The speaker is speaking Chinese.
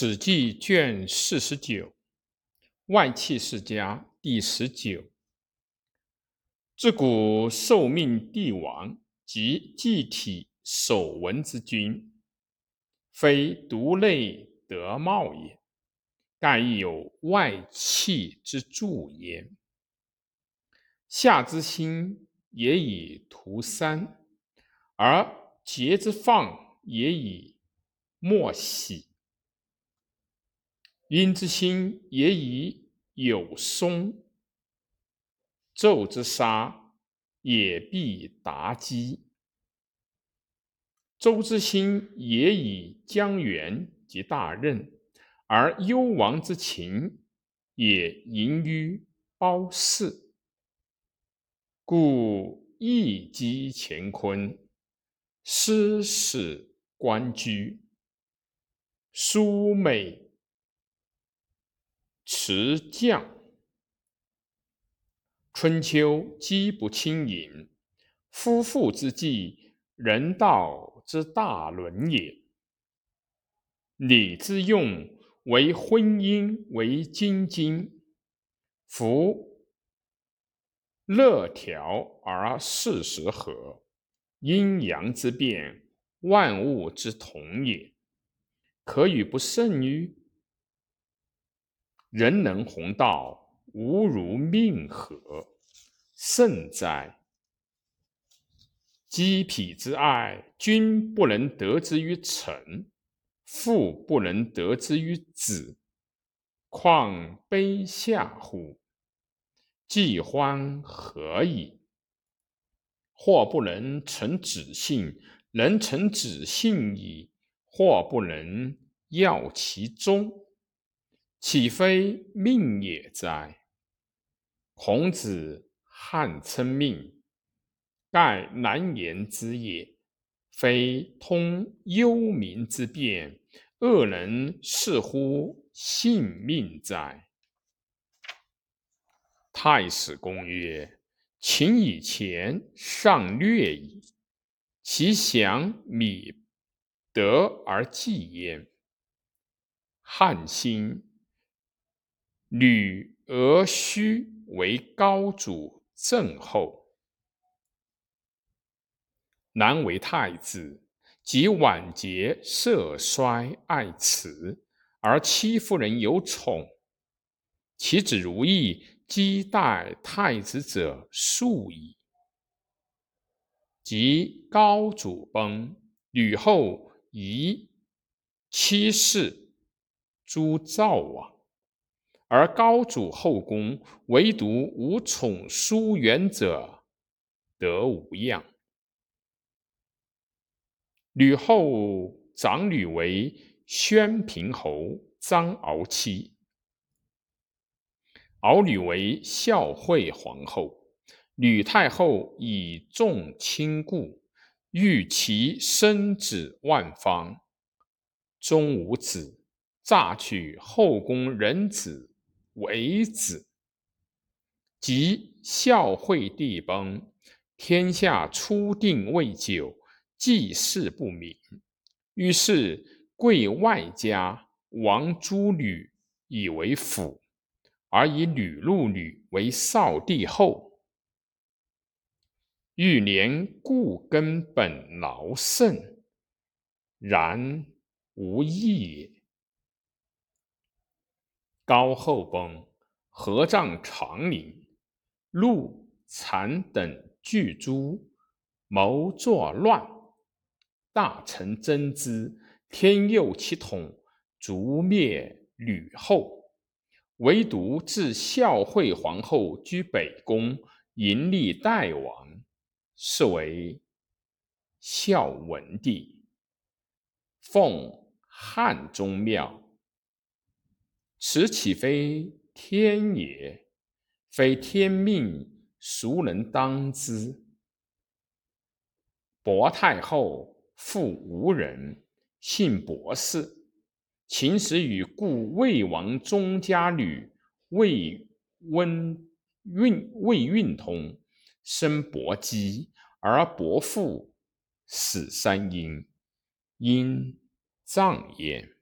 史记卷四十九，外戚世家第十九。自古受命帝王及祭体守文之君，非独类德茂也，盖亦有外戚之助焉。夏之兴也以图三，而桀之放也以莫喜。殷之心也以有松，纣之杀也必达击；周之心也以将元及大任，而幽王之情也盈于褒姒。故易击乾坤，师使官居，殊美。持将，春秋积不轻盈，夫妇之计，人道之大伦也。礼之用，为婚姻为精金。夫乐调而事实合，阴阳之变，万物之同也。可与不胜于？人能弘道，无如命何，甚哉！鸡匹之爱，君不能得之于臣，父不能得之于子，况卑下乎？既欢何矣？或不能成子姓，能成子姓矣；或不能要其终。岂非命也哉？孔子汉称命，盖难言之也。非通幽冥之变，恶能似乎性命哉？太史公曰：“秦以前尚略矣，其降米德而继焉。汉兴。”吕俄须为高祖正后，南为太子，及晚节色衰爱慈，而戚夫人有宠，其子如意姬代太子者数矣。及高祖崩，吕后遗妻室，诸赵王。而高祖后宫唯独无宠疏远者，得无恙。吕后长女为宣平侯张敖妻，敖女为孝惠皇后。吕太后以重亲故，欲其生子万方，终无子，诈取后宫人子。为子，及孝惠帝崩，天下初定未久，祭祀不明。于是贵外家王诸吕以为辅，而以吕禄女为少帝后。欲连故根本劳甚，然无益也。高后崩，合葬长陵，陆残等聚诛，谋作乱。大臣争之，天佑其统，逐灭吕后。唯独自孝惠皇后居北宫，迎立代王，是为孝文帝，奉汉宗庙。此岂非天也？非天命，孰能当之？薄太后父无人，姓薄氏。秦时与故魏王宗家女魏温运魏运通，生薄姬，而薄父死三婴，因葬焉。